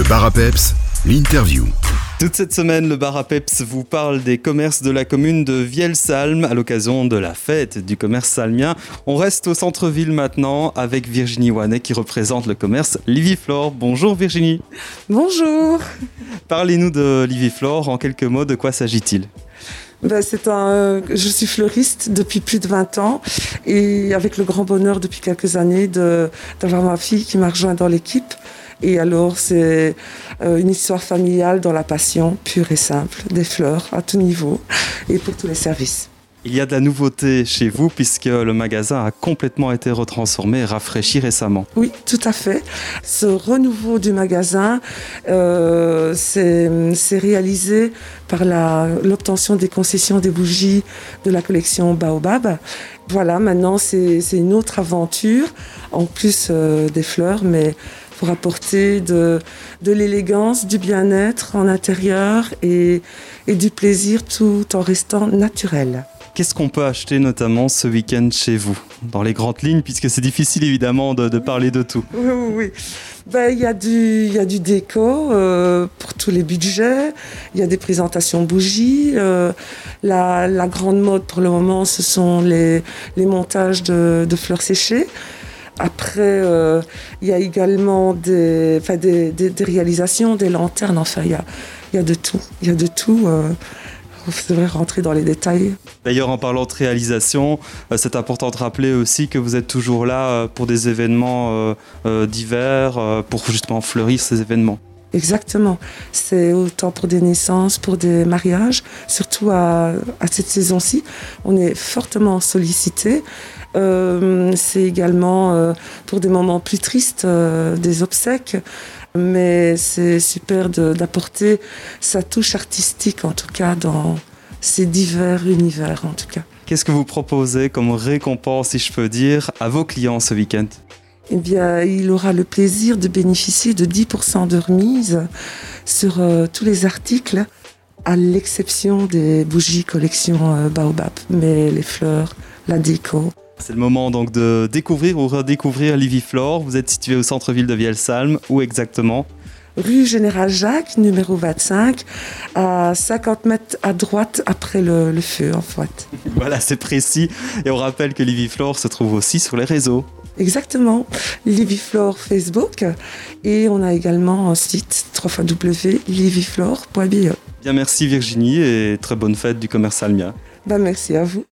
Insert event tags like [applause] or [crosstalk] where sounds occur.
Le bar à peps, l'interview. Toute cette semaine, le bar à peps vous parle des commerces de la commune de Vielsalm à l'occasion de la fête du commerce salmien. On reste au centre-ville maintenant avec Virginie Wanet qui représente le commerce Liviflore. Bonjour Virginie. Bonjour. Parlez-nous de Liviflore. En quelques mots, de quoi s'agit-il? Ben, c'est un, euh, je suis fleuriste depuis plus de 20 ans et avec le grand bonheur depuis quelques années d'avoir ma fille qui m'a rejoint dans l'équipe. Et alors, c'est euh, une histoire familiale dans la passion pure et simple, des fleurs à tout niveau et pour tous les services. Il y a de la nouveauté chez vous puisque le magasin a complètement été retransformé et rafraîchi récemment. Oui, tout à fait. Ce renouveau du magasin euh, s'est réalisé par l'obtention des concessions des bougies de la collection Baobab. Voilà, maintenant c'est une autre aventure, en plus euh, des fleurs, mais pour apporter de, l'élégance, du bien-être en intérieur et du plaisir tout en restant naturel. Qu'est-ce qu'on peut acheter notamment ce week-end chez vous Dans les grandes lignes, puisque c'est difficile évidemment de, parler de tout. Oui, oui, oui. Ben, il y, a du, y a du déco euh, pour tous les budgets, il y a des présentations bougies. Euh, la, la, grande mode pour le moment, ce sont les, les montages de, de, fleurs séchées. Après, euh, il y a également des, des, des, des, réalisations, des lanternes, enfin, il y a, y a de tout. Il y a de tout. C'est vrai, rentrer dans les détails. D'ailleurs, en parlant de réalisation, euh, c'est important de rappeler aussi que vous êtes toujours là euh, pour des événements euh, divers, pour justement fleurir ces événements. Exactement. C'est autant pour des naissances, pour des mariages, surtout à, cette saison-ci. On est fortement sollicité. c'est également pour des moments plus tristes, des obsèques mais c'est super d'apporter sa touche artistique, en tout cas, dans ces divers univers, en tout cas. Qu'est-ce que vous proposez comme récompense, si je peux dire, à vos clients ce week-end? Eh bien, il aura le plaisir de bénéficier de 10% de remise sur euh, tous les articles, à l'exception des bougies collection euh, Baobab, mais les fleurs, la déco, c'est le moment donc de découvrir ou redécouvrir Liviflore. Vous êtes situé au centre-ville de Vielsalm. Où exactement? Rue Général Jacques, numéro 25, à 50 mètres à droite après le, feu en fait. [laughs] voilà, c'est précis. Et on rappelle que Liviflore se trouve aussi sur les réseaux. Exactement, Liviflore Facebook et on a également un site www.liviflore.be. Bien merci Virginie et très bonne fête du commerce almien. Ben, merci à vous.